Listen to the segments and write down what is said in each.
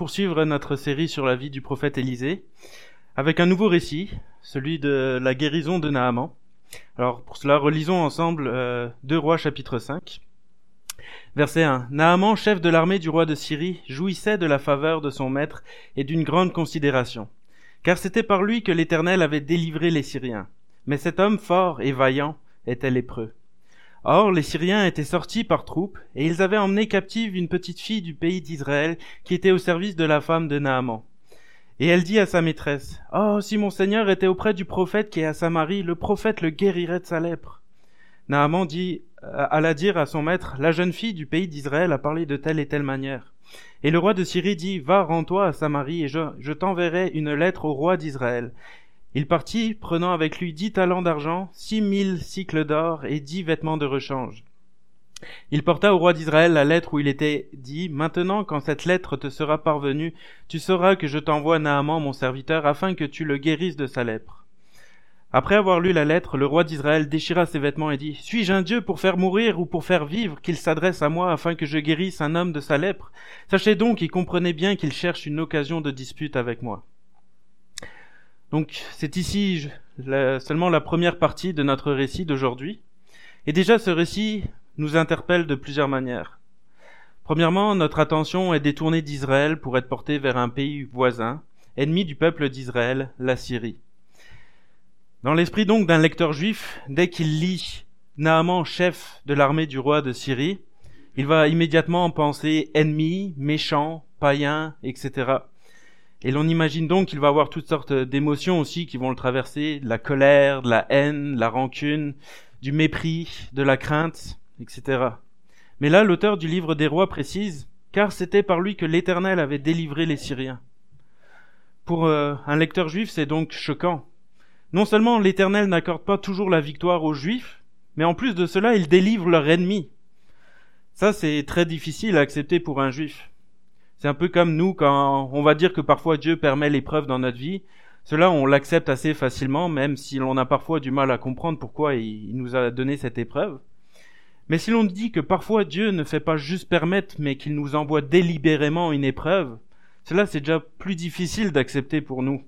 poursuivre notre série sur la vie du prophète Élisée avec un nouveau récit, celui de la guérison de Naaman. Alors pour cela, relisons ensemble euh, 2 Rois chapitre 5. Verset 1. Naaman, chef de l'armée du roi de Syrie, jouissait de la faveur de son maître et d'une grande considération, car c'était par lui que l'Éternel avait délivré les Syriens. Mais cet homme fort et vaillant était lépreux. Or, les Syriens étaient sortis par troupes, et ils avaient emmené captive une petite fille du pays d'Israël, qui était au service de la femme de Naaman. Et elle dit à sa maîtresse, Oh, si mon Seigneur était auprès du prophète qui est à Samarie, le prophète le guérirait de sa lèpre. Naaman dit, alla dire à son maître, La jeune fille du pays d'Israël a parlé de telle et telle manière. Et le roi de Syrie dit, Va, rends-toi à Samarie, et je t'enverrai une lettre au roi d'Israël. Il partit, prenant avec lui dix talents d'argent, six mille cycles d'or et dix vêtements de rechange. Il porta au roi d'Israël la lettre où il était dit, Maintenant, quand cette lettre te sera parvenue, tu sauras que je t'envoie Naaman, mon serviteur, afin que tu le guérisses de sa lèpre. Après avoir lu la lettre, le roi d'Israël déchira ses vêtements et dit, Suis-je un Dieu pour faire mourir ou pour faire vivre qu'il s'adresse à moi afin que je guérisse un homme de sa lèpre? Sachez donc qu'il comprenait bien qu'il cherche une occasion de dispute avec moi. Donc c'est ici seulement la première partie de notre récit d'aujourd'hui. Et déjà ce récit nous interpelle de plusieurs manières. Premièrement, notre attention est détournée d'Israël pour être portée vers un pays voisin, ennemi du peuple d'Israël, la Syrie. Dans l'esprit donc d'un lecteur juif, dès qu'il lit Naaman, chef de l'armée du roi de Syrie, il va immédiatement penser ennemi, méchant, païen, etc. Et l'on imagine donc qu'il va avoir toutes sortes d'émotions aussi qui vont le traverser, de la colère, de la haine, de la rancune, du mépris, de la crainte, etc. Mais là, l'auteur du livre des rois précise, car c'était par lui que l'Éternel avait délivré les Syriens. Pour euh, un lecteur juif, c'est donc choquant. Non seulement l'Éternel n'accorde pas toujours la victoire aux Juifs, mais en plus de cela, il délivre leur ennemi. Ça, c'est très difficile à accepter pour un juif. C'est un peu comme nous quand on va dire que parfois Dieu permet l'épreuve dans notre vie. Cela, on l'accepte assez facilement, même si l'on a parfois du mal à comprendre pourquoi il nous a donné cette épreuve. Mais si l'on dit que parfois Dieu ne fait pas juste permettre, mais qu'il nous envoie délibérément une épreuve, cela c'est déjà plus difficile d'accepter pour nous.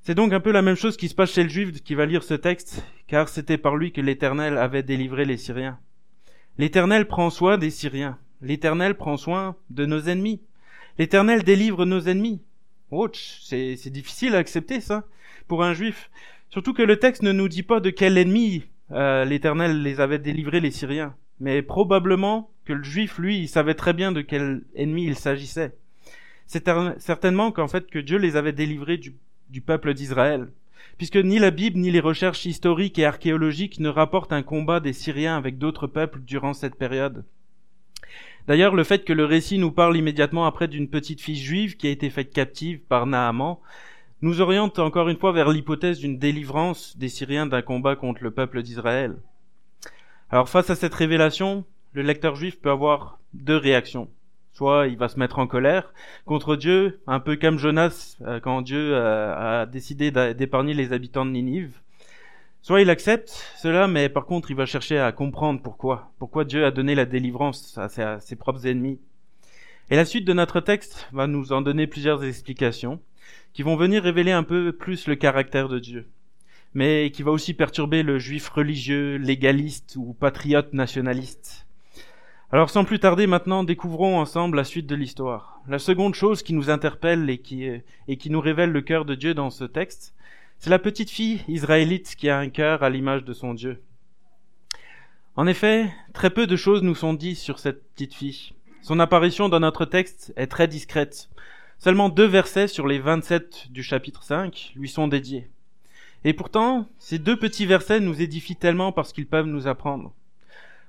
C'est donc un peu la même chose qui se passe chez le juif qui va lire ce texte, car c'était par lui que l'Éternel avait délivré les Syriens. L'Éternel prend soin des Syriens. L'Éternel prend soin de nos ennemis. L'Éternel délivre nos ennemis. Ouch, c'est, difficile à accepter ça pour un juif. Surtout que le texte ne nous dit pas de quel ennemi euh, l'Éternel les avait délivrés les Syriens. Mais probablement que le juif, lui, savait très bien de quel ennemi il s'agissait. C'est certainement qu'en fait que Dieu les avait délivrés du peuple d'Israël. Puisque ni la Bible ni les recherches historiques et archéologiques ne rapportent un combat des Syriens avec d'autres peuples durant cette période. D'ailleurs, le fait que le récit nous parle immédiatement après d'une petite fille juive qui a été faite captive par Naaman nous oriente encore une fois vers l'hypothèse d'une délivrance des Syriens d'un combat contre le peuple d'Israël. Alors face à cette révélation, le lecteur juif peut avoir deux réactions. Soit il va se mettre en colère contre Dieu, un peu comme Jonas euh, quand Dieu euh, a décidé d'épargner les habitants de Ninive, Soit il accepte cela, mais par contre il va chercher à comprendre pourquoi. Pourquoi Dieu a donné la délivrance à ses, propres ennemis. Et la suite de notre texte va nous en donner plusieurs explications qui vont venir révéler un peu plus le caractère de Dieu, mais qui va aussi perturber le juif religieux, légaliste ou patriote nationaliste. Alors sans plus tarder maintenant, découvrons ensemble la suite de l'histoire. La seconde chose qui nous interpelle et qui, et qui nous révèle le cœur de Dieu dans ce texte, c'est la petite fille israélite qui a un cœur à l'image de son Dieu. En effet, très peu de choses nous sont dites sur cette petite fille. Son apparition dans notre texte est très discrète. Seulement deux versets sur les 27 du chapitre 5 lui sont dédiés. Et pourtant, ces deux petits versets nous édifient tellement parce qu'ils peuvent nous apprendre.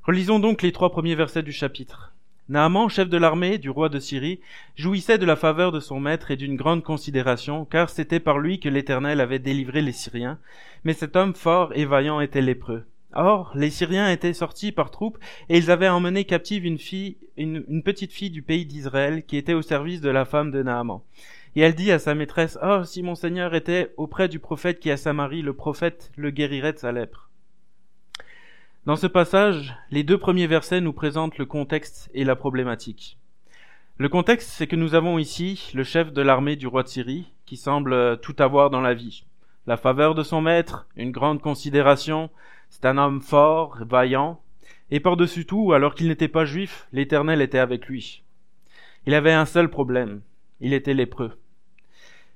Relisons donc les trois premiers versets du chapitre. Naaman, chef de l'armée du roi de Syrie, jouissait de la faveur de son maître et d'une grande considération, car c'était par lui que l'Éternel avait délivré les Syriens. Mais cet homme fort et vaillant était lépreux. Or, les Syriens étaient sortis par troupes, et ils avaient emmené captive une fille, une, petite fille du pays d'Israël, qui était au service de la femme de Naaman. Et elle dit à sa maîtresse, Oh, si mon Seigneur était auprès du prophète qui a Samarie, le prophète le guérirait de sa lèpre. Dans ce passage, les deux premiers versets nous présentent le contexte et la problématique. Le contexte, c'est que nous avons ici le chef de l'armée du roi de Syrie, qui semble tout avoir dans la vie. La faveur de son maître, une grande considération, c'est un homme fort, vaillant, et par-dessus tout, alors qu'il n'était pas juif, l'Éternel était avec lui. Il avait un seul problème, il était lépreux.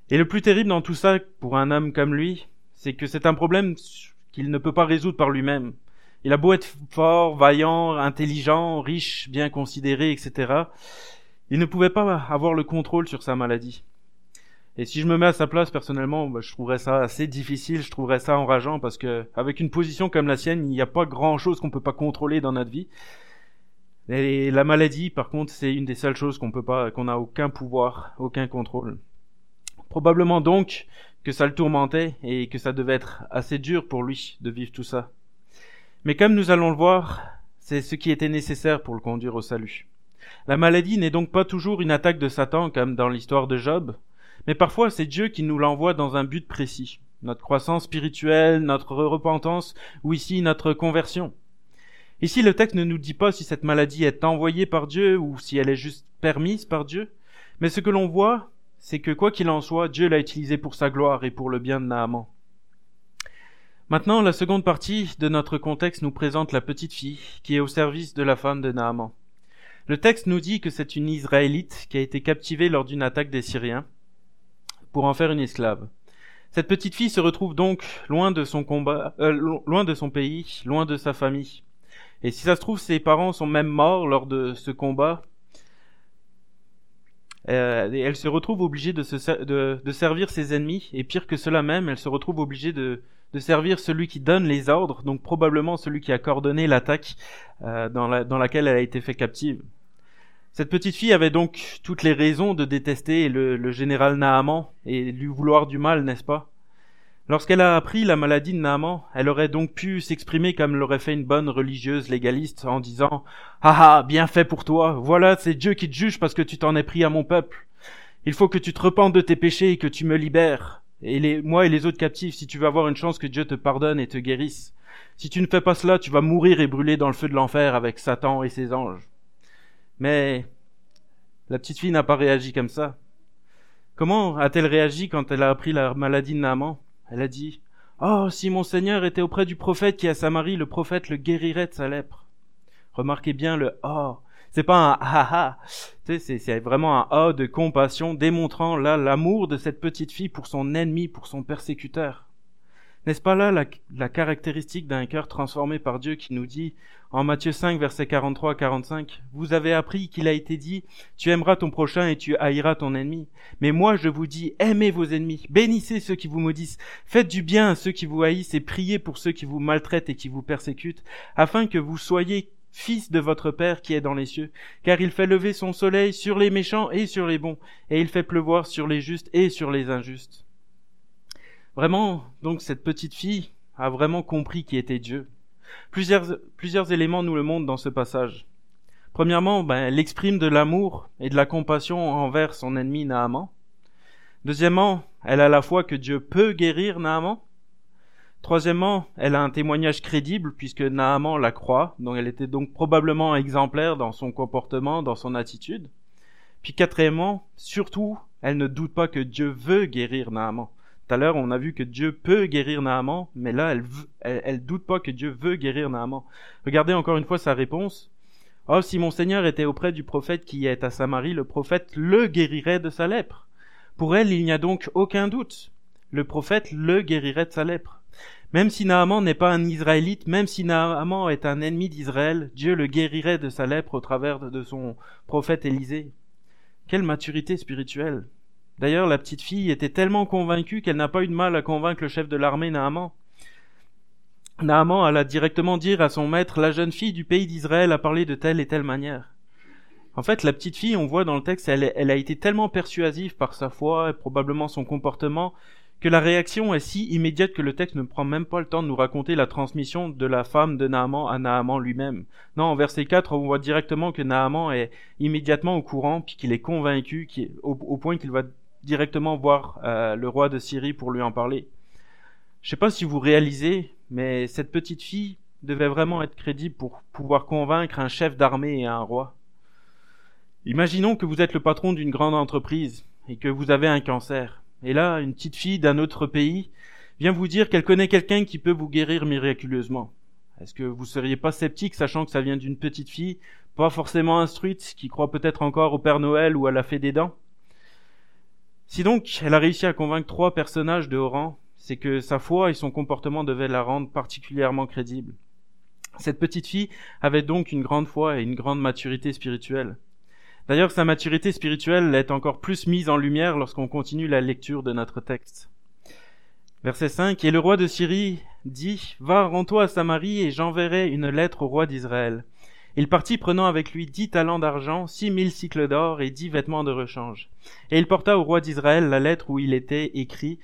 Et le plus terrible dans tout ça, pour un homme comme lui, c'est que c'est un problème qu'il ne peut pas résoudre par lui-même. Il a beau être fort, vaillant, intelligent, riche, bien considéré, etc. Il ne pouvait pas avoir le contrôle sur sa maladie. Et si je me mets à sa place personnellement, bah, je trouverais ça assez difficile, je trouverais ça enrageant parce que avec une position comme la sienne, il n'y a pas grand chose qu'on peut pas contrôler dans notre vie. Et la maladie, par contre, c'est une des seules choses qu'on peut pas, qu'on n'a aucun pouvoir, aucun contrôle. Probablement donc que ça le tourmentait et que ça devait être assez dur pour lui de vivre tout ça. Mais comme nous allons le voir, c'est ce qui était nécessaire pour le conduire au salut. La maladie n'est donc pas toujours une attaque de Satan comme dans l'histoire de Job, mais parfois c'est Dieu qui nous l'envoie dans un but précis. Notre croissance spirituelle, notre repentance, ou ici notre conversion. Ici le texte ne nous dit pas si cette maladie est envoyée par Dieu ou si elle est juste permise par Dieu, mais ce que l'on voit, c'est que quoi qu'il en soit, Dieu l'a utilisé pour sa gloire et pour le bien de Naaman. Maintenant, la seconde partie de notre contexte nous présente la petite fille qui est au service de la femme de Naaman. Le texte nous dit que c'est une Israélite qui a été captivée lors d'une attaque des Syriens pour en faire une esclave. Cette petite fille se retrouve donc loin de son combat, euh, loin de son pays, loin de sa famille. Et si ça se trouve, ses parents sont même morts lors de ce combat. Euh, elle se retrouve obligée de, se, de, de, servir ses ennemis, et pire que cela même, elle se retrouve obligée de, de servir celui qui donne les ordres, donc probablement celui qui a coordonné l'attaque euh, dans, la, dans laquelle elle a été fait captive. Cette petite fille avait donc toutes les raisons de détester le, général Naaman et lui vouloir du mal, n'est-ce pas? Lorsqu'elle a appris la maladie de Naaman, elle aurait donc pu s'exprimer comme l'aurait fait une bonne religieuse légaliste en disant Ah ah, bien fait pour toi, voilà, c'est Dieu qui te juge parce que tu t'en es pris à mon peuple. Il faut que tu te repentes de tes péchés et que tu me libères. Et les, moi et les autres captifs, si tu veux avoir une chance que Dieu te pardonne et te guérisse. Si tu ne fais pas cela, tu vas mourir et brûler dans le feu de l'enfer avec Satan et ses anges. Mais la petite fille n'a pas réagi comme ça. Comment a-t-elle réagi quand elle a appris la maladie de Naaman? Elle a dit Oh, si mon Seigneur était auprès du prophète qui a Samarie, le prophète le guérirait de sa lèpre. Remarquez bien le oh. C'est pas un ah ah. C'est vraiment un oh de compassion démontrant là l'amour de cette petite fille pour son ennemi, pour son persécuteur. N'est-ce pas là la, caractéristique d'un cœur transformé par Dieu qui nous dit en Matthieu 5 verset 43 à 45 Vous avez appris qu'il a été dit Tu aimeras ton prochain et tu haïras ton ennemi. Mais moi je vous dis aimez vos ennemis, bénissez ceux qui vous maudissent, faites du bien à ceux qui vous haïssent et priez pour ceux qui vous maltraitent et qui vous persécutent, afin que vous soyez fils de votre Père qui est dans les cieux, car il fait lever son soleil sur les méchants et sur les bons, et il fait pleuvoir sur les justes et sur les injustes. Vraiment, donc cette petite fille a vraiment compris qui était Dieu. Plusieurs, éléments nous le montrent dans ce passage. Premièrement, ben, elle exprime de l'amour et de la compassion envers son ennemi Naaman. Deuxièmement, elle a la foi que Dieu peut guérir Naaman. Troisièmement, elle a un témoignage crédible puisque Naaman la croit, donc elle était donc probablement exemplaire dans son comportement, dans son attitude. Puis quatrièmement, surtout, elle ne doute pas que Dieu veut guérir Naaman. Tout à l'heure, on a vu que Dieu peut guérir Naaman, mais là, elle, elle, doute pas que Dieu veut guérir Naaman. Regardez encore une fois sa réponse. Oh, si mon Seigneur était auprès du prophète qui est à Samarie, le prophète le guérirait de sa lèpre. Pour elle, il n'y a donc aucun doute. Le prophète le guérirait de sa lèpre. Même si Naaman n'est pas un Israélite, même si Naaman est un ennemi d'Israël, Dieu le guérirait de sa lèpre au travers de son prophète Élisée. Quelle maturité spirituelle. D'ailleurs, la petite fille était tellement convaincue qu'elle n'a pas eu de mal à convaincre le chef de l'armée Naaman. Naaman alla directement dire à son maître, la jeune fille du pays d'Israël a parlé de telle et telle manière. En fait, la petite fille, on voit dans le texte, elle, elle a été tellement persuasive par sa foi et probablement son comportement que la réaction est si immédiate que le texte ne prend même pas le temps de nous raconter la transmission de la femme de Naaman à Naaman lui-même. Non, en verset 4, on voit directement que Naaman est immédiatement au courant, puis qu'il est convaincu, au point qu'il va directement voir euh, le roi de Syrie pour lui en parler. Je sais pas si vous réalisez, mais cette petite fille devait vraiment être crédible pour pouvoir convaincre un chef d'armée et un roi. Imaginons que vous êtes le patron d'une grande entreprise et que vous avez un cancer. Et là, une petite fille d'un autre pays vient vous dire qu'elle connaît quelqu'un qui peut vous guérir miraculeusement. Est-ce que vous seriez pas sceptique sachant que ça vient d'une petite fille, pas forcément instruite, qui croit peut-être encore au Père Noël ou à la fée des dents? Si donc elle a réussi à convaincre trois personnages de haut rang, c'est que sa foi et son comportement devaient la rendre particulièrement crédible. Cette petite fille avait donc une grande foi et une grande maturité spirituelle. D'ailleurs, sa maturité spirituelle est encore plus mise en lumière lorsqu'on continue la lecture de notre texte. Verset 5. Et le roi de Syrie dit, Va, rends-toi à Samarie et j'enverrai une lettre au roi d'Israël. Il partit prenant avec lui dix talents d'argent, six mille cycles d'or et dix vêtements de rechange. Et il porta au roi d'Israël la lettre où il était écrit,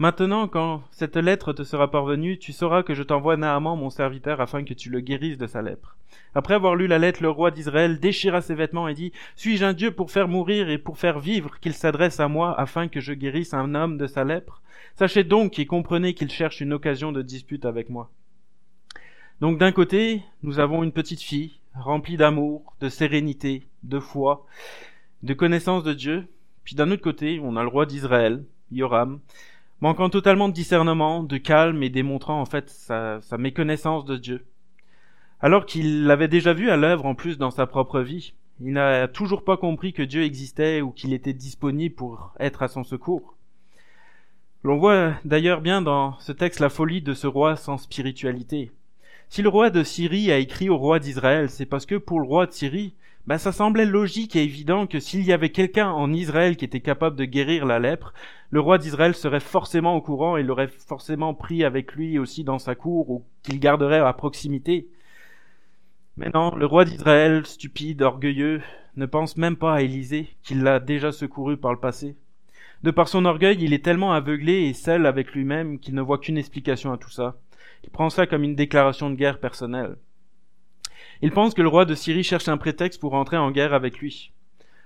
Maintenant, quand cette lettre te sera parvenue, tu sauras que je t'envoie Naaman mon serviteur afin que tu le guérisses de sa lèpre. Après avoir lu la lettre, le roi d'Israël déchira ses vêtements et dit, Suis-je un Dieu pour faire mourir et pour faire vivre qu'il s'adresse à moi afin que je guérisse un homme de sa lèpre? Sachez donc et comprenez qu'il cherche une occasion de dispute avec moi. Donc d'un côté, nous avons une petite fille, remplie d'amour, de sérénité, de foi, de connaissance de Dieu. Puis d'un autre côté, on a le roi d'Israël, Yoram, manquant totalement de discernement, de calme et démontrant en fait sa, méconnaissance de Dieu. Alors qu'il l'avait déjà vu à l'œuvre en plus dans sa propre vie, il n'a toujours pas compris que Dieu existait ou qu'il était disponible pour être à son secours. L'on voit d'ailleurs bien dans ce texte la folie de ce roi sans spiritualité. Si le roi de Syrie a écrit au roi d'Israël, c'est parce que pour le roi de Syrie, ben, ça semblait logique et évident que s'il y avait quelqu'un en Israël qui était capable de guérir la lèpre, le roi d'Israël serait forcément au courant et l'aurait forcément pris avec lui aussi dans sa cour ou qu'il garderait à proximité. Mais non, le roi d'Israël, stupide, orgueilleux, ne pense même pas à Élisée, qu'il l'a déjà secouru par le passé. De par son orgueil, il est tellement aveuglé et seul avec lui-même qu'il ne voit qu'une explication à tout ça. Il prend ça comme une déclaration de guerre personnelle. Il pense que le roi de Syrie cherche un prétexte pour entrer en guerre avec lui.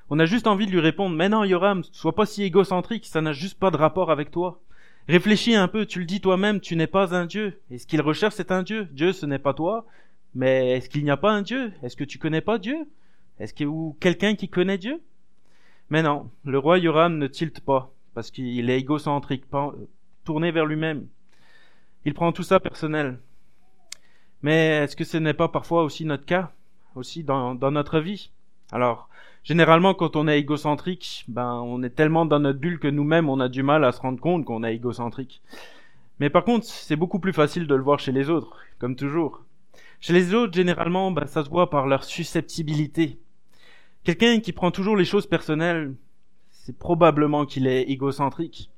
On a juste envie de lui répondre, mais non, Yoram, sois pas si égocentrique, ça n'a juste pas de rapport avec toi. Réfléchis un peu, tu le dis toi-même, tu n'es pas un dieu. Et ce qu'il recherche, c'est un dieu. Dieu, ce n'est pas toi. Mais est-ce qu'il n'y a pas un dieu? Est-ce que tu connais pas Dieu? Est-ce qu'il y a quelqu'un qui connaît Dieu? Mais non, le roi Yoram ne tilte pas, parce qu'il est égocentrique, tourné vers lui-même. Il prend tout ça personnel. Mais est-ce que ce n'est pas parfois aussi notre cas, aussi dans, dans notre vie? Alors, généralement, quand on est égocentrique, ben, on est tellement dans notre bulle que nous-mêmes, on a du mal à se rendre compte qu'on est égocentrique. Mais par contre, c'est beaucoup plus facile de le voir chez les autres, comme toujours. Chez les autres, généralement, ben, ça se voit par leur susceptibilité. Quelqu'un qui prend toujours les choses personnelles, c'est probablement qu'il est égocentrique.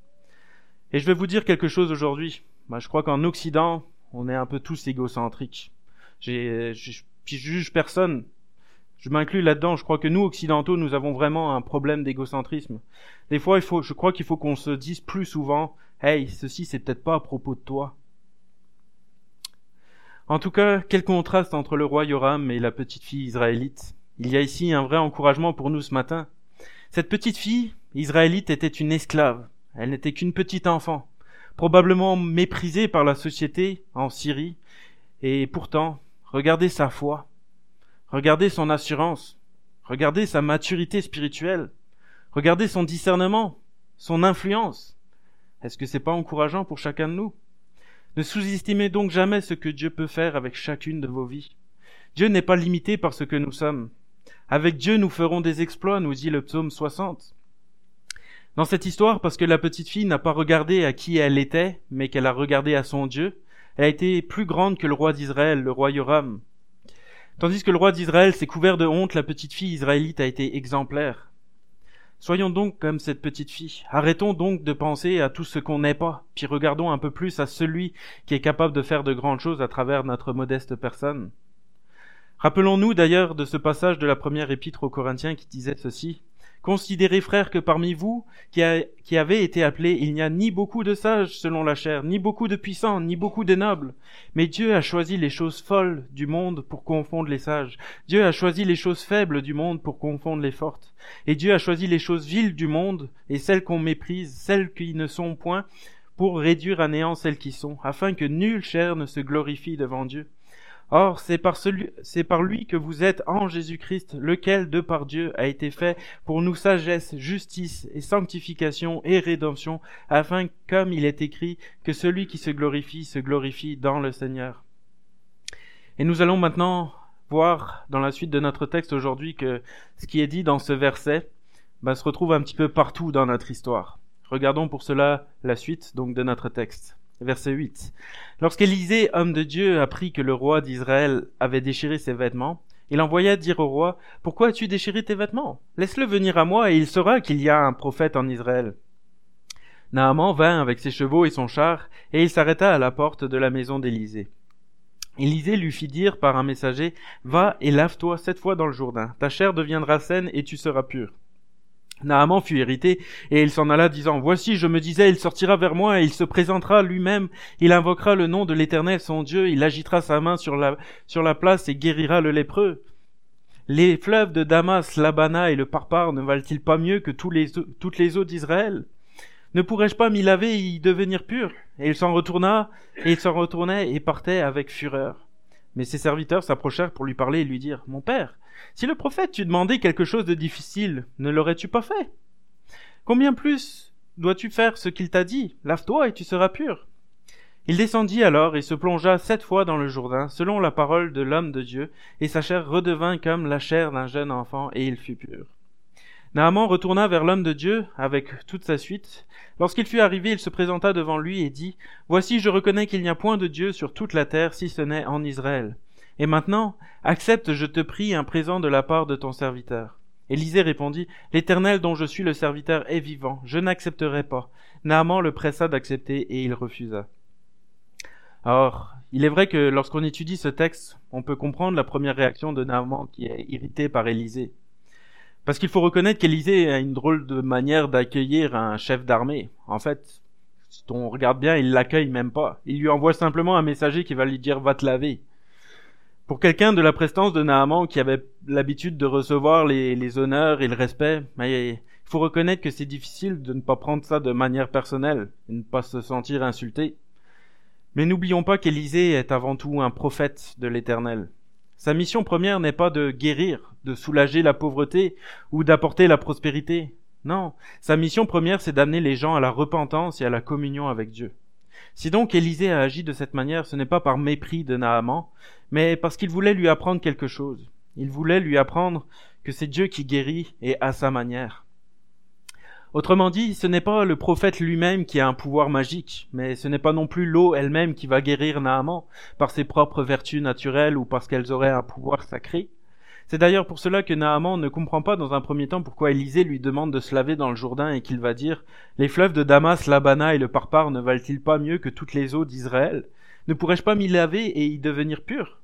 Et je vais vous dire quelque chose aujourd'hui. Ben, je crois qu'en Occident, on est un peu tous égocentriques. J'ai, je, juge personne. Je m'inclus là-dedans. Je crois que nous, occidentaux, nous avons vraiment un problème d'égocentrisme. Des fois, il faut, je crois qu'il faut qu'on se dise plus souvent, hey, ceci, c'est peut-être pas à propos de toi. En tout cas, quel contraste entre le roi Yoram et la petite fille israélite. Il y a ici un vrai encouragement pour nous ce matin. Cette petite fille, israélite, était une esclave. Elle n'était qu'une petite enfant probablement méprisé par la société en Syrie, et pourtant, regardez sa foi, regardez son assurance, regardez sa maturité spirituelle, regardez son discernement, son influence. Est-ce que c'est pas encourageant pour chacun de nous? Ne sous-estimez donc jamais ce que Dieu peut faire avec chacune de vos vies. Dieu n'est pas limité par ce que nous sommes. Avec Dieu nous ferons des exploits, nous dit le psaume 60 dans cette histoire parce que la petite fille n'a pas regardé à qui elle était, mais qu'elle a regardé à son Dieu. Elle a été plus grande que le roi d'Israël, le roi Yoram. Tandis que le roi d'Israël s'est couvert de honte, la petite fille israélite a été exemplaire. Soyons donc comme cette petite fille. Arrêtons donc de penser à tout ce qu'on n'est pas, puis regardons un peu plus à celui qui est capable de faire de grandes choses à travers notre modeste personne. Rappelons-nous d'ailleurs de ce passage de la première épître aux Corinthiens qui disait ceci. Considérez, frères, que parmi vous, qui, avez été appelés, il n'y a ni beaucoup de sages selon la chair, ni beaucoup de puissants, ni beaucoup de nobles. Mais Dieu a choisi les choses folles du monde pour confondre les sages. Dieu a choisi les choses faibles du monde pour confondre les fortes. Et Dieu a choisi les choses viles du monde, et celles qu'on méprise, celles qui ne sont point, pour réduire à néant celles qui sont, afin que nulle chair ne se glorifie devant Dieu. Or, c'est par, celui, c'est par lui que vous êtes en Jésus-Christ, lequel, de par Dieu, a été fait pour nous sagesse, justice et sanctification et rédemption, afin, comme il est écrit, que celui qui se glorifie se glorifie dans le Seigneur. Et nous allons maintenant voir dans la suite de notre texte aujourd'hui que ce qui est dit dans ce verset bah, se retrouve un petit peu partout dans notre histoire. Regardons pour cela la suite donc de notre texte. Verset 8. Lorsqu'Élisée, homme de Dieu, apprit que le roi d'Israël avait déchiré ses vêtements, il envoya dire au roi, Pourquoi as-tu déchiré tes vêtements? Laisse-le venir à moi, et il saura qu'il y a un prophète en Israël. Naaman vint avec ses chevaux et son char, et il s'arrêta à la porte de la maison d'Élisée. Élisée lui fit dire par un messager, Va et lave-toi sept fois dans le Jourdain, ta chair deviendra saine et tu seras pur. Naaman fut irrité, et il s'en alla disant, Voici, je me disais, il sortira vers moi, et il se présentera lui-même, il invoquera le nom de l'Éternel son Dieu, il agitera sa main sur la, place et guérira le lépreux. Les fleuves de Damas, l'Abana et le Parpar ne valent-ils pas mieux que toutes les eaux d'Israël? Ne pourrais-je pas m'y laver et y devenir pur? Et il s'en retourna, et il s'en retournait et partait avec fureur. Mais ses serviteurs s'approchèrent pour lui parler et lui dire, Mon père, si le prophète t'eût demandé quelque chose de difficile, ne l'aurais-tu pas fait? Combien plus dois-tu faire ce qu'il t'a dit? Lave-toi et tu seras pur. Il descendit alors et se plongea sept fois dans le Jourdain, selon la parole de l'homme de Dieu, et sa chair redevint comme la chair d'un jeune enfant, et il fut pur. Naaman retourna vers l'homme de Dieu avec toute sa suite. Lorsqu'il fut arrivé, il se présenta devant lui et dit, Voici, je reconnais qu'il n'y a point de Dieu sur toute la terre si ce n'est en Israël. Et maintenant, accepte, je te prie, un présent de la part de ton serviteur. Élisée répondit, L'Éternel dont je suis le serviteur est vivant, je n'accepterai pas. Naaman le pressa d'accepter et il refusa. Or, il est vrai que lorsqu'on étudie ce texte, on peut comprendre la première réaction de Naaman qui est irrité par Élisée. Parce qu'il faut reconnaître qu'Élisée a une drôle de manière d'accueillir un chef d'armée. En fait, si on regarde bien, il l'accueille même pas. Il lui envoie simplement un messager qui va lui dire va te laver. Pour quelqu'un de la prestance de Naaman qui avait l'habitude de recevoir les, honneurs et le respect, il faut reconnaître que c'est difficile de ne pas prendre ça de manière personnelle et ne pas se sentir insulté. Mais n'oublions pas qu'Élisée est avant tout un prophète de l'Éternel. Sa mission première n'est pas de guérir, de soulager la pauvreté ou d'apporter la prospérité. Non, sa mission première c'est d'amener les gens à la repentance et à la communion avec Dieu. Si donc Élisée a agi de cette manière, ce n'est pas par mépris de Naaman, mais parce qu'il voulait lui apprendre quelque chose. Il voulait lui apprendre que c'est Dieu qui guérit et à sa manière. Autrement dit, ce n'est pas le prophète lui-même qui a un pouvoir magique, mais ce n'est pas non plus l'eau elle-même qui va guérir Naaman par ses propres vertus naturelles ou parce qu'elles auraient un pouvoir sacré. C'est d'ailleurs pour cela que Naaman ne comprend pas dans un premier temps pourquoi Élisée lui demande de se laver dans le Jourdain et qu'il va dire Les fleuves de Damas, l'Abana et le Parpar ne valent-ils pas mieux que toutes les eaux d'Israël? Ne pourrais-je pas m'y laver et y devenir pur?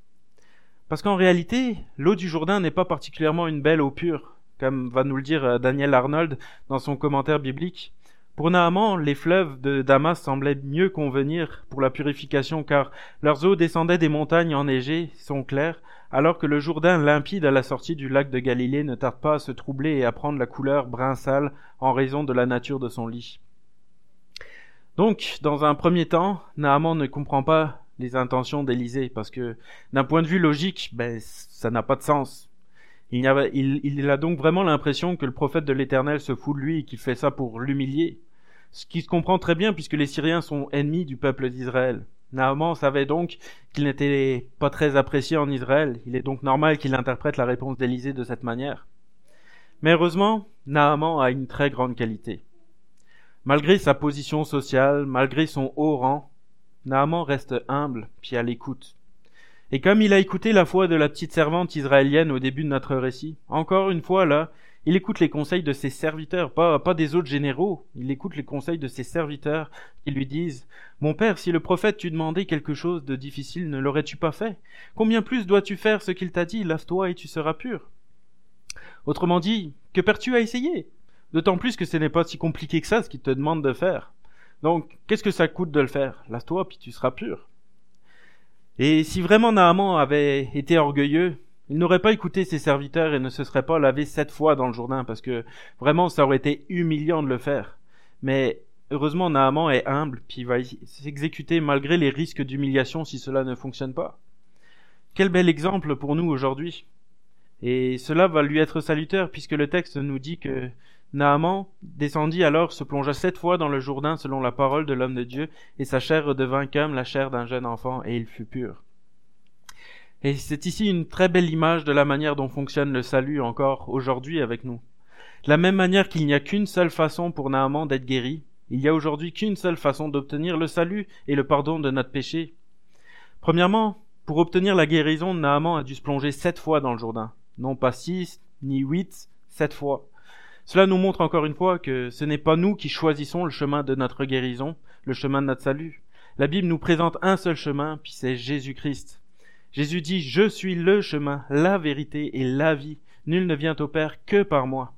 Parce qu'en réalité, l'eau du Jourdain n'est pas particulièrement une belle eau pure, comme va nous le dire euh, Daniel Arnold dans son commentaire biblique. Pour Naaman, les fleuves de Damas semblaient mieux convenir pour la purification car leurs eaux descendaient des montagnes enneigées, sont claires, alors que le Jourdain limpide à la sortie du lac de Galilée ne tarde pas à se troubler et à prendre la couleur brun sale en raison de la nature de son lit. Donc, dans un premier temps, Naaman ne comprend pas les intentions d'Élisée, parce que d'un point de vue logique, ben, ça n'a pas de sens. Il, a, a donc vraiment l'impression que le prophète de l'Éternel se fout de lui et qu'il fait ça pour l'humilier. Ce qui se comprend très bien puisque les Syriens sont ennemis du peuple d'Israël. Naaman savait donc qu'il n'était pas très apprécié en Israël. Il est donc normal qu'il interprète la réponse d'Élisée de cette manière. Mais heureusement, Naaman a une très grande qualité. Malgré sa position sociale, malgré son haut rang, Naaman reste humble puis à l'écoute. Et comme il a écouté la foi de la petite servante israélienne au début de notre récit, encore une fois là, il écoute les conseils de ses serviteurs, pas, des autres généraux. Il écoute les conseils de ses serviteurs qui lui disent Mon père, si le prophète t'eût demandé quelque chose de difficile, ne l'aurais-tu pas fait? Combien plus dois-tu faire ce qu'il t'a dit? Lave-toi et tu seras pur. Autrement dit, que perds-tu à essayer? D'autant plus que ce n'est pas si compliqué que ça ce qu'il te demande de faire. Donc, qu'est-ce que ça coûte de le faire? Lave-toi puis tu seras pur. Et si vraiment Naaman avait été orgueilleux, il n'aurait pas écouté ses serviteurs et ne se serait pas lavé sept fois dans le Jourdain parce que vraiment ça aurait été humiliant de le faire. Mais heureusement Naaman est humble puis va s'exécuter malgré les risques d'humiliation si cela ne fonctionne pas. Quel bel exemple pour nous aujourd'hui. Et cela va lui être salutaire puisque le texte nous dit que Naaman descendit alors, se plongea sept fois dans le Jourdain selon la parole de l'homme de Dieu, et sa chair redevint comme la chair d'un jeune enfant, et il fut pur. Et c'est ici une très belle image de la manière dont fonctionne le salut encore aujourd'hui avec nous. La même manière qu'il n'y a qu'une seule façon pour Naaman d'être guéri, il n'y a aujourd'hui qu'une seule façon d'obtenir le salut et le pardon de notre péché. Premièrement, pour obtenir la guérison, Naaman a dû se plonger sept fois dans le Jourdain. Non pas six, ni huit, sept fois. Cela nous montre encore une fois que ce n'est pas nous qui choisissons le chemin de notre guérison, le chemin de notre salut. La Bible nous présente un seul chemin, puis c'est Jésus-Christ. Jésus dit, Je suis le chemin, la vérité et la vie. Nul ne vient au Père que par moi.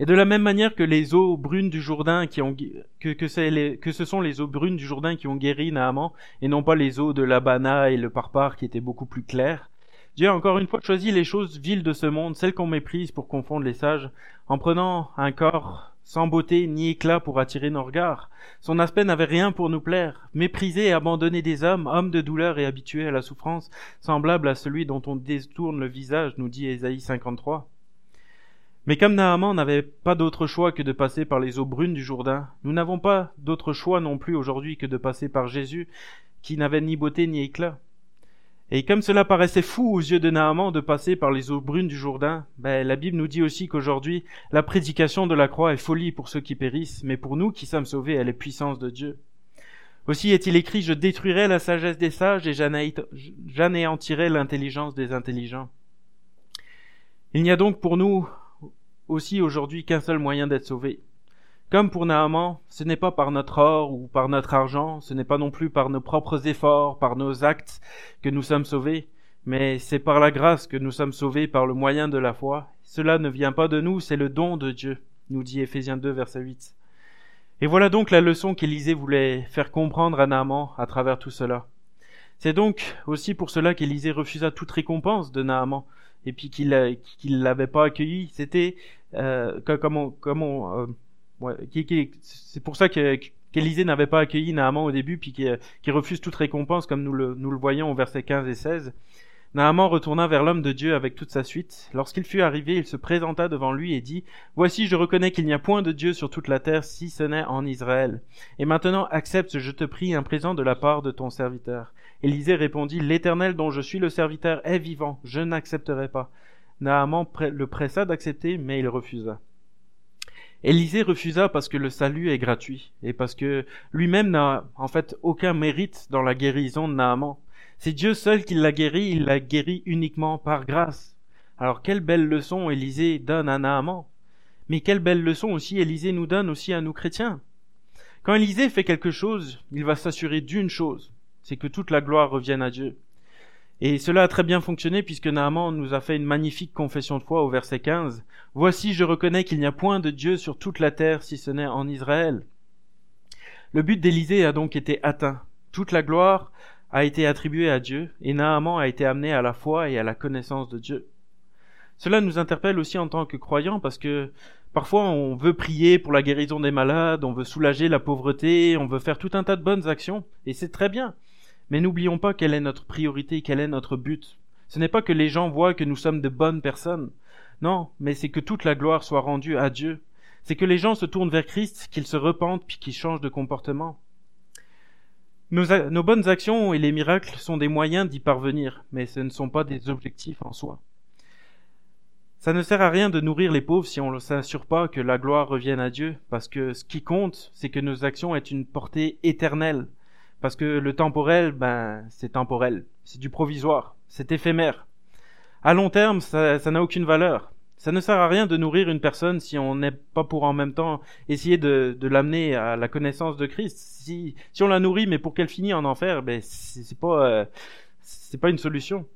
Et de la même manière que les eaux brunes du Jourdain qui ont que, ce sont les eaux brunes du Jourdain qui ont guéri Naaman et non pas les eaux de l'Abana et le Parpar qui étaient beaucoup plus claires. Dieu encore une fois choisi les choses viles de ce monde, celles qu'on méprise pour confondre les sages, en prenant un corps sans beauté ni éclat pour attirer nos regards. Son aspect n'avait rien pour nous plaire, méprisé et abandonné des hommes, hommes de douleur et habitués à la souffrance, semblable à celui dont on détourne le visage, nous dit Ésaïe 53. Mais comme Naaman n'avait pas d'autre choix que de passer par les eaux brunes du Jourdain, nous n'avons pas d'autre choix non plus aujourd'hui que de passer par Jésus, qui n'avait ni beauté ni éclat. Et comme cela paraissait fou aux yeux de Naaman de passer par les eaux brunes du Jourdain, ben, la Bible nous dit aussi qu'aujourd'hui, la prédication de la croix est folie pour ceux qui périssent, mais pour nous qui sommes sauvés, elle est puissance de Dieu. Aussi est-il écrit, je détruirai la sagesse des sages et j'anéantirai l'intelligence des intelligents. Il n'y a donc pour nous aussi aujourd'hui qu'un seul moyen d'être sauvé. Comme pour Naaman, ce n'est pas par notre or ou par notre argent, ce n'est pas non plus par nos propres efforts, par nos actes que nous sommes sauvés, mais c'est par la grâce que nous sommes sauvés par le moyen de la foi. Cela ne vient pas de nous, c'est le don de Dieu, nous dit Ephésiens 2 verset 8. Et voilà donc la leçon qu'Élisée voulait faire comprendre à Naaman à travers tout cela. C'est donc aussi pour cela qu'Élisée refusa toute récompense de Naaman, et puis qu'il qu'il l'avait pas accueilli. C'était euh, comment comment euh, c'est pour ça que qu'Élisée n'avait pas accueilli Naaman au début, puis qui, refuse toute récompense, comme nous le, nous le voyons au verset 15 et 16. Naaman retourna vers l'homme de Dieu avec toute sa suite. Lorsqu'il fut arrivé, il se présenta devant lui et dit, Voici, je reconnais qu'il n'y a point de Dieu sur toute la terre si ce n'est en Israël. Et maintenant accepte, je te prie, un présent de la part de ton serviteur. Élisée répondit, L'Éternel dont je suis le serviteur est vivant, je n'accepterai pas. Naaman le pressa d'accepter, mais il refusa. Élisée refusa parce que le salut est gratuit et parce que lui-même n'a en fait aucun mérite dans la guérison de Naaman. C'est Dieu seul qui l'a guéri, il l'a guéri uniquement par grâce. Alors quelle belle leçon Élisée donne à Naaman. Mais quelle belle leçon aussi Élisée nous donne aussi à nous chrétiens. Quand Élisée fait quelque chose, il va s'assurer d'une chose, c'est que toute la gloire revienne à Dieu. Et cela a très bien fonctionné puisque Naaman nous a fait une magnifique confession de foi au verset 15. Voici, je reconnais qu'il n'y a point de Dieu sur toute la terre si ce n'est en Israël. Le but d'Élisée a donc été atteint. Toute la gloire a été attribuée à Dieu et Naaman a été amené à la foi et à la connaissance de Dieu. Cela nous interpelle aussi en tant que croyants parce que parfois on veut prier pour la guérison des malades, on veut soulager la pauvreté, on veut faire tout un tas de bonnes actions et c'est très bien. Mais n'oublions pas quelle est notre priorité, quel est notre but. Ce n'est pas que les gens voient que nous sommes de bonnes personnes. Non, mais c'est que toute la gloire soit rendue à Dieu. C'est que les gens se tournent vers Christ, qu'ils se repentent puis qu'ils changent de comportement. Nos, nos, bonnes actions et les miracles sont des moyens d'y parvenir, mais ce ne sont pas des objectifs en soi. Ça ne sert à rien de nourrir les pauvres si on ne s'assure pas que la gloire revienne à Dieu, parce que ce qui compte, c'est que nos actions aient une portée éternelle. Parce que le temporel, ben, c'est temporel. C'est du provisoire. C'est éphémère. À long terme, ça, n'a aucune valeur. Ça ne sert à rien de nourrir une personne si on n'est pas pour en même temps essayer de, l'amener à la connaissance de Christ. Si, si on la nourrit, mais pour qu'elle finisse en enfer, ben, c'est pas, euh, c'est pas une solution.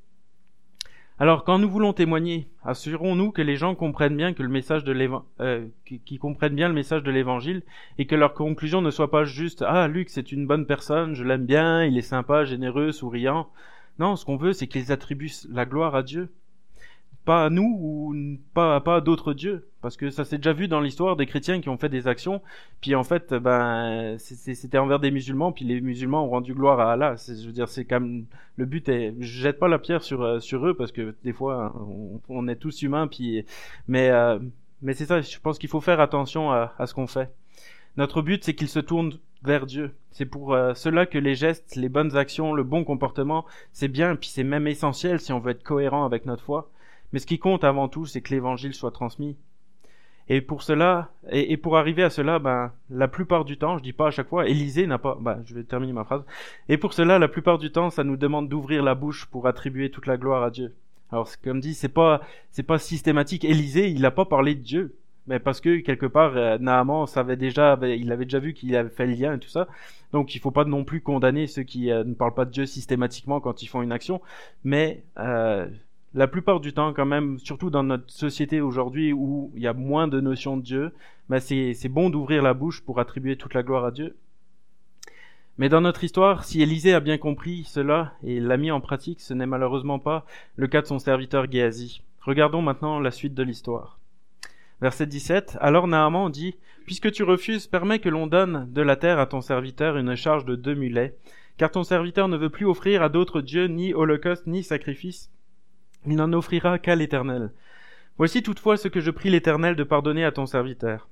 Alors, quand nous voulons témoigner, assurons-nous que les gens comprennent bien que le message de euh, qui, comprennent bien le message de l'évangile et que leur conclusion ne soit pas juste ah Luc c'est une bonne personne, je l'aime bien, il est sympa, généreux, souriant. Non, ce qu'on veut c'est qu'ils attribuent la gloire à Dieu, pas à nous ou pas pas à d'autres dieux, parce que ça s'est déjà vu dans l'histoire des chrétiens qui ont fait des actions, puis en fait, ben, c'était envers des musulmans, puis les musulmans ont rendu gloire à Allah. Je veux dire, c'est comme le but est, je jette pas la pierre sur euh, sur eux parce que des fois, on, est tous humains, puis mais euh, mais c'est ça. Je pense qu'il faut faire attention à, à ce qu'on fait. Notre but, c'est qu'ils se tournent vers Dieu. C'est pour euh, cela que les gestes, les bonnes actions, le bon comportement, c'est bien, puis c'est même essentiel si on veut être cohérent avec notre foi. Mais ce qui compte avant tout, c'est que l'évangile soit transmis. Et pour cela, et, pour arriver à cela, ben, la plupart du temps, je dis pas à chaque fois, Élisée n'a pas, ben, je vais terminer ma phrase. Et pour cela, la plupart du temps, ça nous demande d'ouvrir la bouche pour attribuer toute la gloire à Dieu. Alors, comme dit, c'est pas, c'est pas systématique. Élisée, il n'a pas parlé de Dieu. Mais parce que quelque part, euh, Naaman savait déjà, il avait déjà vu qu'il avait fait le lien et tout ça. Donc il faut pas non plus condamner ceux qui euh, ne parlent pas de Dieu systématiquement quand ils font une action. Mais euh, la plupart du temps, quand même, surtout dans notre société aujourd'hui où il y a moins de notions de Dieu, bah c'est bon d'ouvrir la bouche pour attribuer toute la gloire à Dieu. Mais dans notre histoire, si Élisée a bien compris cela et l'a mis en pratique, ce n'est malheureusement pas le cas de son serviteur Géasi. Regardons maintenant la suite de l'histoire. Verset 17. Alors Naaman dit, Puisque tu refuses, permets que l'on donne de la terre à ton serviteur une charge de deux mulets, car ton serviteur ne veut plus offrir à d'autres dieux ni holocauste ni sacrifice, il n'en offrira qu'à l'Éternel. Voici toutefois ce que je prie l'Éternel de pardonner à ton serviteur.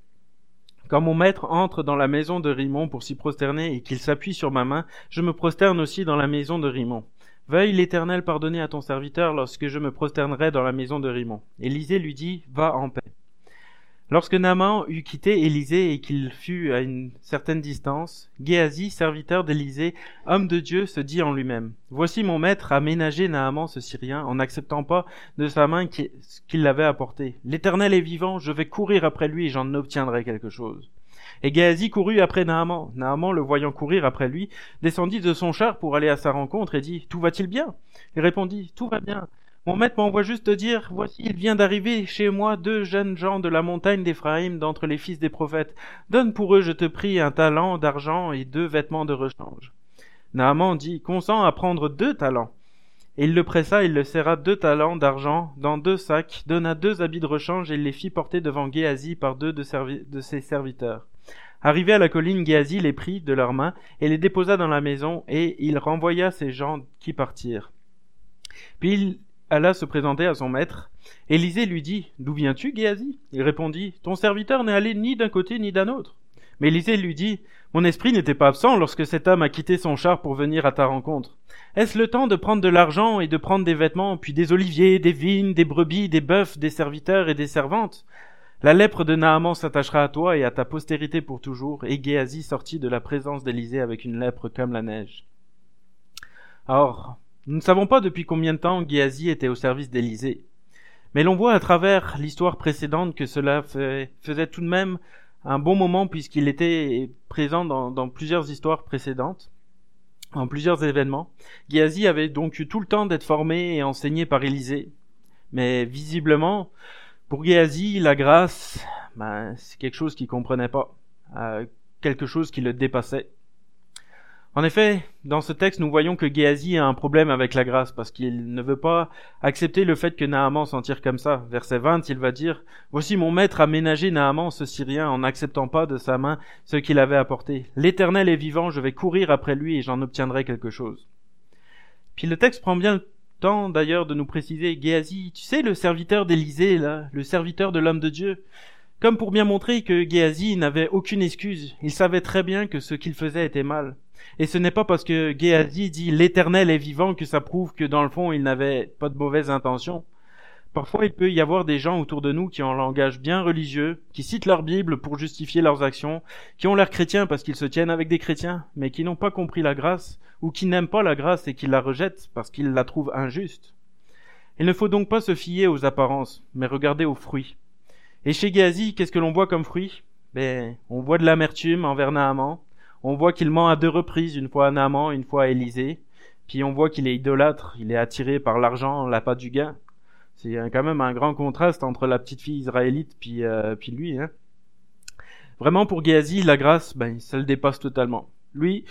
Quand mon maître entre dans la maison de Rimon pour s'y prosterner et qu'il s'appuie sur ma main, je me prosterne aussi dans la maison de Rimon. Veuille l'Éternel pardonner à ton serviteur lorsque je me prosternerai dans la maison de Rimon. Élisée lui dit, Va en paix. Lorsque Naaman eut quitté Élisée et qu'il fut à une certaine distance, Géasi, serviteur d'Élisée, homme de Dieu, se dit en lui-même, Voici mon maître a ménagé Naaman ce Syrien en n'acceptant pas de sa main ce qu'il l'avait apporté. L'Éternel est vivant, je vais courir après lui et j'en obtiendrai quelque chose. Et Géasi courut après Naaman. Naaman, le voyant courir après lui, descendit de son char pour aller à sa rencontre et dit, Tout va-t-il bien? Il répondit, Tout va bien. Mon maître m'envoie juste te dire, voici, il vient d'arriver chez moi deux jeunes gens de la montagne d'Éphraïm d'entre les fils des prophètes. Donne pour eux, je te prie, un talent d'argent et deux vêtements de rechange. Naaman dit, consent à prendre deux talents. Et il le pressa, il le serra deux talents d'argent dans deux sacs, donna deux habits de rechange et les fit porter devant Géasi par deux de, ses serviteurs. Arrivé à la colline, Géasi les prit de leurs mains et les déposa dans la maison, et il renvoya ces gens qui partirent. Puis alla se présenter à son maître. Élisée lui dit D'où viens-tu, Géasi? Il répondit Ton serviteur n'est allé ni d'un côté ni d'un autre. Mais Élisée lui dit Mon esprit n'était pas absent lorsque cet homme a quitté son char pour venir à ta rencontre. Est-ce le temps de prendre de l'argent et de prendre des vêtements, puis des oliviers, des vignes, des brebis, des bœufs, des serviteurs et des servantes? La lèpre de Naaman s'attachera à toi et à ta postérité pour toujours. Et Géasi sortit de la présence d'Élisée avec une lèpre comme la neige. Or, nous ne savons pas depuis combien de temps Géasi était au service d'Élysée, mais l'on voit à travers l'histoire précédente que cela faisait tout de même un bon moment puisqu'il était présent dans, plusieurs histoires précédentes, en plusieurs événements. Géasi avait donc eu tout le temps d'être formé et enseigné par Élysée, mais visiblement, pour Géasi, la grâce, ben, c'est quelque chose qu'il comprenait pas, euh, quelque chose qui le dépassait. En effet, dans ce texte, nous voyons que Géasi a un problème avec la grâce parce qu'il ne veut pas accepter le fait que Naaman s'en tire comme ça. Verset 20, il va dire, Voici mon maître a ménagé Naaman, ce Syrien, en n'acceptant pas de sa main ce qu'il avait apporté. L'Éternel est vivant, je vais courir après lui et j'en obtiendrai quelque chose. Puis le texte prend bien le temps d'ailleurs de nous préciser, Géasi, tu sais le serviteur d'Élysée, là, le serviteur de l'homme de Dieu, comme pour bien montrer que Géasi n'avait aucune excuse. Il savait très bien que ce qu'il faisait était mal. Et ce n'est pas parce que Géasi dit l'éternel est vivant que ça prouve que dans le fond il n'avait pas de mauvaises intentions. Parfois il peut y avoir des gens autour de nous qui ont un langage bien religieux, qui citent leur Bible pour justifier leurs actions, qui ont l'air chrétiens parce qu'ils se tiennent avec des chrétiens, mais qui n'ont pas compris la grâce, ou qui n'aiment pas la grâce et qui la rejettent parce qu'ils la trouvent injuste. Il ne faut donc pas se fier aux apparences, mais regarder aux fruits. Et chez Géasi, qu'est-ce que l'on voit comme fruit? Ben, on voit de l'amertume envers Naaman, on voit qu'il ment à deux reprises, une fois à Naaman, une fois à Élysée. Puis on voit qu'il est idolâtre, il est attiré par l'argent, la pas du gain. C'est quand même un grand contraste entre la petite fille israélite puis, euh, puis lui. Hein. Vraiment pour Géasi, la grâce, ben, ça le dépasse totalement. Lui,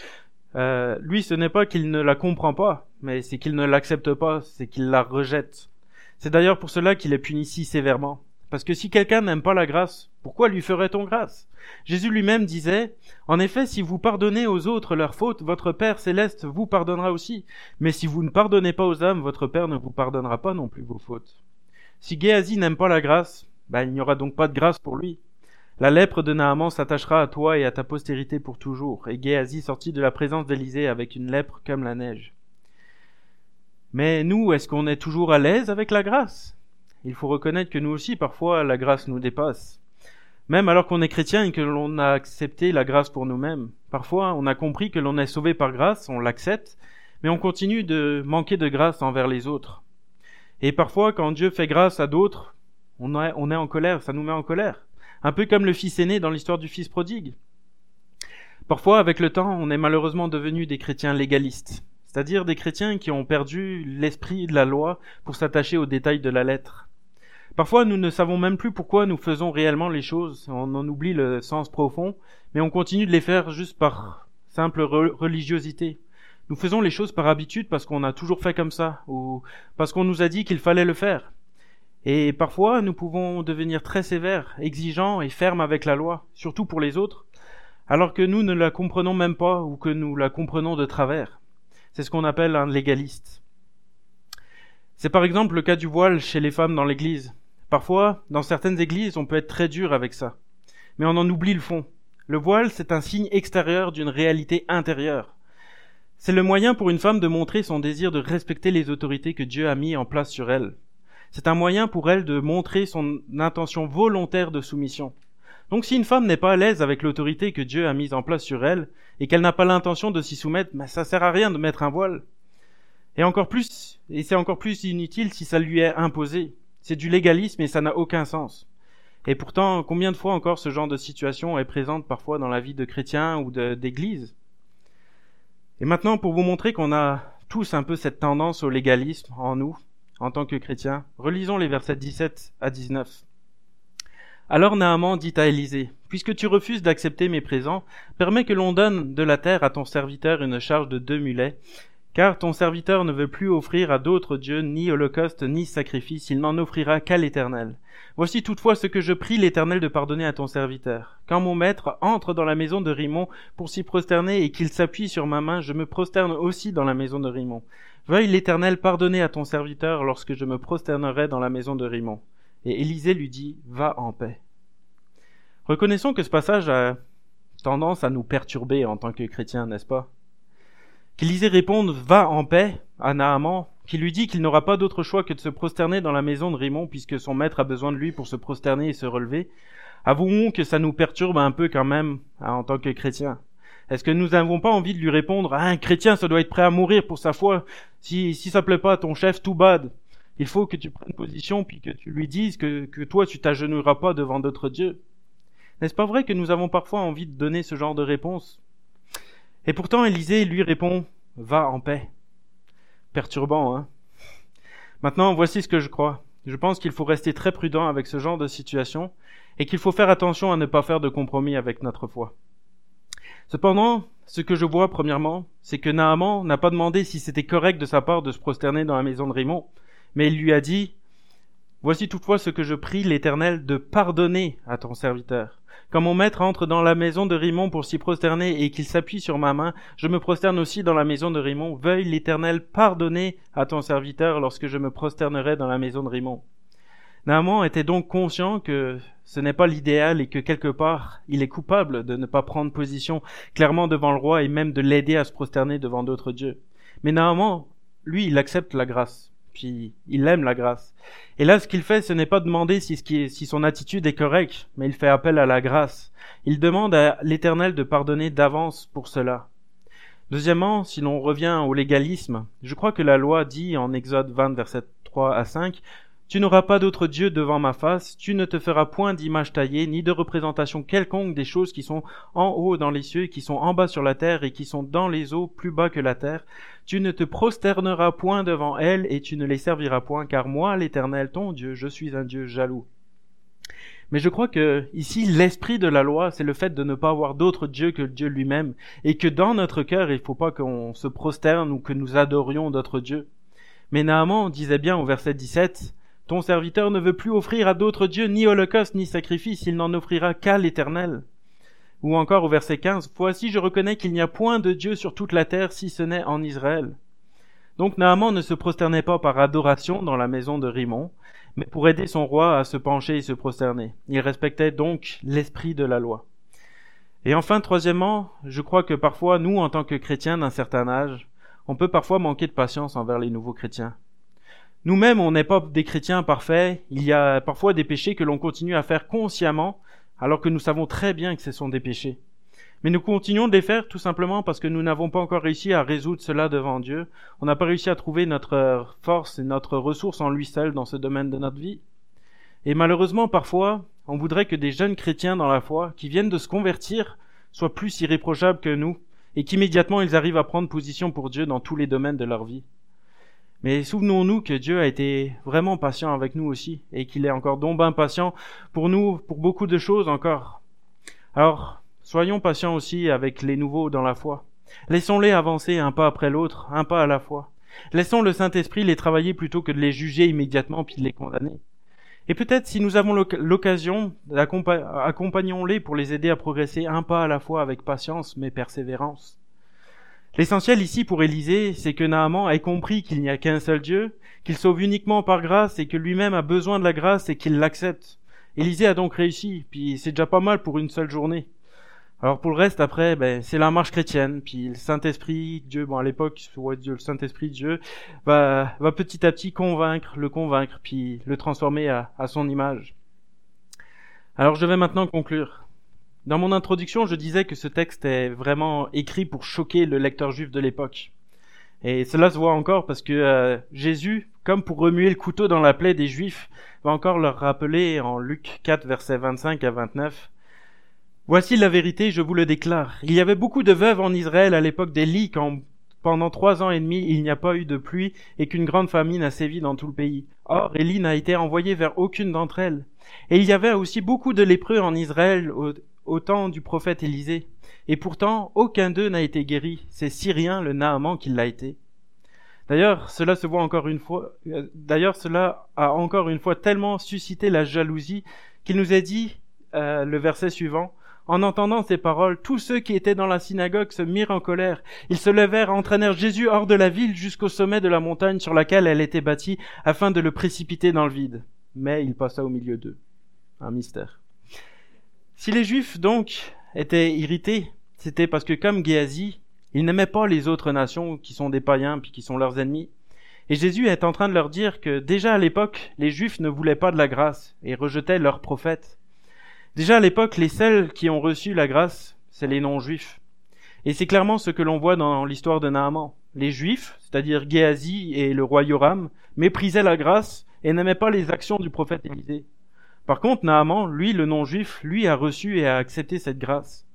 euh, lui, ce n'est pas qu'il ne la comprend pas, mais c'est qu'il ne l'accepte pas, c'est qu'il la rejette. C'est d'ailleurs pour cela qu'il est puni si sévèrement. Parce que si quelqu'un n'aime pas la grâce, pourquoi lui ferait-on grâce? Jésus lui-même disait, En effet, si vous pardonnez aux autres leurs fautes, votre Père céleste vous pardonnera aussi. Mais si vous ne pardonnez pas aux âmes, votre Père ne vous pardonnera pas non plus vos fautes. Si Géasi n'aime pas la grâce, ben, il n'y aura donc pas de grâce pour lui. La lèpre de Naaman s'attachera à toi et à ta postérité pour toujours. Et Géasi sortit de la présence d'Élisée avec une lèpre comme la neige. Mais nous, est-ce qu'on est toujours à l'aise avec la grâce? Il faut reconnaître que nous aussi, parfois, la grâce nous dépasse. Même alors qu'on est chrétien et que l'on a accepté la grâce pour nous-mêmes. Parfois, on a compris que l'on est sauvé par grâce, on l'accepte, mais on continue de manquer de grâce envers les autres. Et parfois, quand Dieu fait grâce à d'autres, on est, en colère, ça nous met en colère. Un peu comme le fils aîné dans l'histoire du fils prodigue. Parfois, avec le temps, on est malheureusement devenu des chrétiens légalistes, c'est-à-dire des chrétiens qui ont perdu l'esprit de la loi pour s'attacher aux détails de la lettre. Parfois, nous ne savons même plus pourquoi nous faisons réellement les choses. On en oublie le sens profond, mais on continue de les faire juste par simple religiosité. Nous faisons les choses par habitude parce qu'on a toujours fait comme ça, ou parce qu'on nous a dit qu'il fallait le faire. Et parfois, nous pouvons devenir très sévères, exigeants et fermes avec la loi, surtout pour les autres, alors que nous ne la comprenons même pas ou que nous la comprenons de travers. C'est ce qu'on appelle un légaliste. C'est par exemple le cas du voile chez les femmes dans l'Église. Parfois, dans certaines églises, on peut être très dur avec ça. Mais on en oublie le fond. Le voile, c'est un signe extérieur d'une réalité intérieure. C'est le moyen pour une femme de montrer son désir de respecter les autorités que Dieu a mis en place sur elle. C'est un moyen pour elle de montrer son intention volontaire de soumission. Donc si une femme n'est pas à l'aise avec l'autorité que Dieu a mise en place sur elle, et qu'elle n'a pas l'intention de s'y soumettre, mais ça sert à rien de mettre un voile. Et encore plus, et c'est encore plus inutile si ça lui est imposé. C'est du légalisme et ça n'a aucun sens. Et pourtant, combien de fois encore ce genre de situation est présente parfois dans la vie de chrétiens ou d'église? Et maintenant, pour vous montrer qu'on a tous un peu cette tendance au légalisme en nous, en tant que chrétiens, relisons les versets 17 à 19. Alors Naaman dit à Élisée, Puisque tu refuses d'accepter mes présents, permets que l'on donne de la terre à ton serviteur une charge de deux mulets, car ton serviteur ne veut plus offrir à d'autres dieux ni holocauste ni sacrifice, il n'en offrira qu'à l'Éternel. Voici toutefois ce que je prie l'Éternel de pardonner à ton serviteur. Quand mon maître entre dans la maison de Rimon pour s'y prosterner et qu'il s'appuie sur ma main, je me prosterne aussi dans la maison de Rimon. Veuille l'Éternel pardonner à ton serviteur lorsque je me prosternerai dans la maison de Rimon. Et Élisée lui dit, Va en paix. Reconnaissons que ce passage a tendance à nous perturber en tant que chrétiens, n'est-ce pas? qu'Élisée réponde Va en paix à Naaman, qui lui dit qu'il n'aura pas d'autre choix que de se prosterner dans la maison de Raymond puisque son maître a besoin de lui pour se prosterner et se relever. Avouons que ça nous perturbe un peu quand même hein, en tant que chrétiens. Est-ce que nous n'avons pas envie de lui répondre ah, un chrétien ça doit être prêt à mourir pour sa foi si si ça plaît pas à ton chef tout bad il faut que tu prennes position puis que tu lui dises que, que toi tu t'agenouilleras pas devant d'autres dieux. N'est-ce pas vrai que nous avons parfois envie de donner ce genre de réponse? Et pourtant Élisée lui répond Va en paix. Perturbant, hein Maintenant, voici ce que je crois. Je pense qu'il faut rester très prudent avec ce genre de situation et qu'il faut faire attention à ne pas faire de compromis avec notre foi. Cependant, ce que je vois premièrement, c'est que Naaman n'a pas demandé si c'était correct de sa part de se prosterner dans la maison de Raymond, mais il lui a dit Voici toutefois ce que je prie l'Éternel de pardonner à ton serviteur. Quand mon maître entre dans la maison de Rimon pour s'y prosterner et qu'il s'appuie sur ma main, je me prosterne aussi dans la maison de Rimon. Veuille l'Éternel pardonner à ton serviteur lorsque je me prosternerai dans la maison de Rimon. Naaman était donc conscient que ce n'est pas l'idéal et que quelque part il est coupable de ne pas prendre position clairement devant le roi et même de l'aider à se prosterner devant d'autres dieux. Mais Naaman, lui, il accepte la grâce puis il aime la grâce. Et là, ce qu'il fait, ce n'est pas demander si, son attitude est correcte, mais il fait appel à la grâce. Il demande à l'Éternel de pardonner d'avance pour cela. Deuxièmement, si l'on revient au légalisme, je crois que la loi dit en Exode 20, verset 3 à 5, tu n'auras pas d'autre Dieu devant ma face, tu ne te feras point d'image taillée, ni de représentation quelconque des choses qui sont en haut dans les cieux, qui sont en bas sur la terre, et qui sont dans les eaux plus bas que la terre. Tu ne te prosterneras point devant elles, et tu ne les serviras point, car moi, l'Éternel, ton Dieu, je suis un Dieu jaloux. Mais je crois que ici, l'esprit de la loi, c'est le fait de ne pas avoir d'autre Dieu que Dieu lui-même, et que dans notre cœur, il ne faut pas qu'on se prosterne ou que nous adorions d'autres dieux. Mais Naaman disait bien au verset 17, Ton serviteur ne veut plus offrir à d'autres dieux ni holocauste ni sacrifice, il n'en offrira qu'à l'Éternel. Ou encore au verset 15, Voici je reconnais qu'il n'y a point de Dieu sur toute la terre si ce n'est en Israël. Donc Naaman ne se prosternait pas par adoration dans la maison de Rimon, mais pour aider son roi à se pencher et se prosterner. Il respectait donc l'esprit de la loi. Et enfin, troisièmement, je crois que parfois, nous, en tant que chrétiens d'un certain âge, on peut parfois manquer de patience envers les nouveaux chrétiens. Nous-mêmes, on n'est pas des chrétiens parfaits. Il y a parfois des péchés que l'on continue à faire consciemment, alors que nous savons très bien que ce sont des péchés. Mais nous continuons de les faire tout simplement parce que nous n'avons pas encore réussi à résoudre cela devant Dieu. On n'a pas réussi à trouver notre force et notre ressource en lui seul dans ce domaine de notre vie. Et malheureusement, parfois, on voudrait que des jeunes chrétiens dans la foi, qui viennent de se convertir, soient plus irréprochables que nous, et qu'immédiatement ils arrivent à prendre position pour Dieu dans tous les domaines de leur vie. Mais souvenons-nous que Dieu a été vraiment patient avec nous aussi, et qu'il est encore donc bien patient pour nous, pour beaucoup de choses encore. Alors, soyons patients aussi avec les nouveaux dans la foi. Laissons-les avancer un pas après l'autre, un pas à la fois. Laissons le Saint-Esprit les travailler plutôt que de les juger immédiatement puis de les condamner. Et peut-être si nous avons l'occasion, accompagnons-les pour les aider à progresser un pas à la fois avec patience mais persévérance. L'essentiel ici pour Élisée, c'est que Naaman ait compris qu'il n'y a qu'un seul Dieu, qu'il sauve uniquement par grâce et que lui-même a besoin de la grâce et qu'il l'accepte. Élisée a donc réussi, puis c'est déjà pas mal pour une seule journée. Alors pour le reste, après, ben, c'est la marche chrétienne, puis le Saint-Esprit, Dieu, bon à l'époque, Dieu, le Saint-Esprit, Dieu, va, va petit à petit convaincre, le convaincre, puis le transformer à son image. Alors je vais maintenant conclure. Dans mon introduction, je disais que ce texte est vraiment écrit pour choquer le lecteur juif de l'époque. Et cela se voit encore parce que euh, Jésus, comme pour remuer le couteau dans la plaie des Juifs, va encore leur rappeler en Luc 4, versets 25 à 29, Voici la vérité, je vous le déclare. Il y avait beaucoup de veuves en Israël à l'époque d'Élie quand pendant trois ans et demi il n'y a pas eu de pluie et qu'une grande famine a sévi dans tout le pays. Or, Élie n'a été envoyé vers aucune d'entre elles. Et il y avait aussi beaucoup de lépreux en Israël au, temps du prophète Élisée. Et pourtant, aucun d'eux n'a été guéri. C'est Syrien, le Naaman, qui l'a été. D'ailleurs, cela se voit encore une fois, euh, d'ailleurs, cela a encore une fois tellement suscité la jalousie qu'il nous a dit, euh, le verset suivant, en entendant ces paroles, tous ceux qui étaient dans la synagogue se mirent en colère. Ils se levèrent, entraînèrent Jésus hors de la ville jusqu'au sommet de la montagne sur laquelle elle était bâtie, afin de le précipiter dans le vide. Mais il passa au milieu d'eux. Un mystère. Si les Juifs, donc, étaient irrités, c'était parce que comme Géasi, ils n'aimaient pas les autres nations qui sont des païens puis qui sont leurs ennemis. Et Jésus est en train de leur dire que déjà à l'époque, les Juifs ne voulaient pas de la grâce et rejetaient leurs prophètes. Déjà à l'époque, les seuls qui ont reçu la grâce, c'est les non-juifs. Et c'est clairement ce que l'on voit dans l'histoire de Naaman. Les juifs, c'est-à-dire Géasi et le roi Yoram, méprisaient la grâce et n'aimaient pas les actions du prophète Élisée. Par contre, Naaman, lui, le non-juif, lui a reçu et a accepté cette grâce.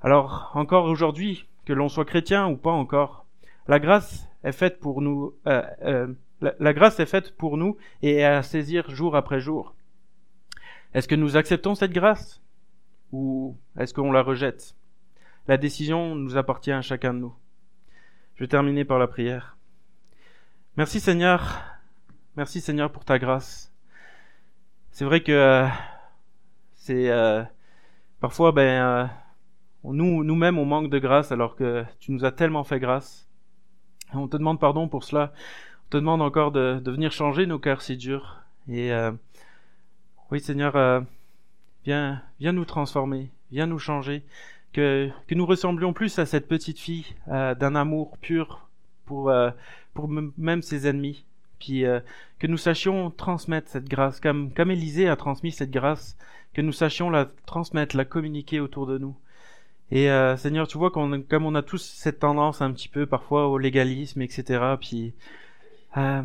Alors, encore aujourd'hui, que l'on soit chrétien ou pas encore, la grâce est faite pour nous, euh, euh, la grâce est faite pour nous et à saisir jour après jour. Est-ce que nous acceptons cette grâce ou est-ce qu'on la rejette? La décision nous appartient à chacun de nous. Je vais terminer par la prière. Merci Seigneur, merci Seigneur pour ta grâce. C'est vrai que euh, c'est euh, parfois ben euh, nous nous-mêmes on manque de grâce alors que tu nous as tellement fait grâce. on te demande pardon pour cela. On te demande encore de, venir changer nos cœurs si durs et oui, Seigneur, viens, viens nous transformer, viens nous changer, que, nous ressemblions plus à cette petite fille d'un amour pur pour même ses ennemis, puis que nous sachions transmettre cette grâce, comme, comme Élisée a transmis cette grâce, que nous sachions la transmettre, la communiquer autour de nous. Et Seigneur, tu vois qu'on, comme on a tous cette tendance un petit peu parfois au légalisme, etc. Puis euh,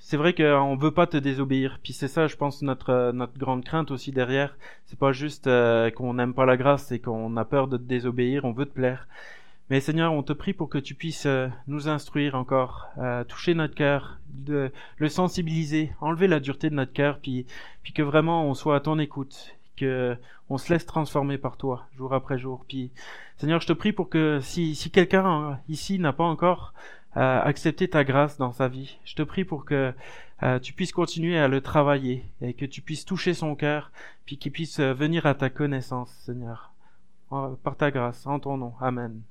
c'est vrai qu'on veut pas te désobéir. Puis c'est ça, je pense, notre euh, notre grande crainte aussi derrière. C'est pas juste euh, qu'on n'aime pas la grâce, c'est qu'on a peur de te désobéir. On veut te plaire. Mais Seigneur, on te prie pour que tu puisses nous instruire encore, toucher notre cœur, de le sensibiliser, enlever la dureté de notre cœur, puis que vraiment on soit à ton écoute, que on se laisse transformer par toi jour après jour. Puis Seigneur, je te prie pour que si si quelqu'un ici n'a pas encore euh, accepter ta grâce dans sa vie. Je te prie pour que euh, tu puisses continuer à le travailler et que tu puisses toucher son cœur, puis qu'il puisse venir à ta connaissance, Seigneur. Par ta grâce, en ton nom. Amen.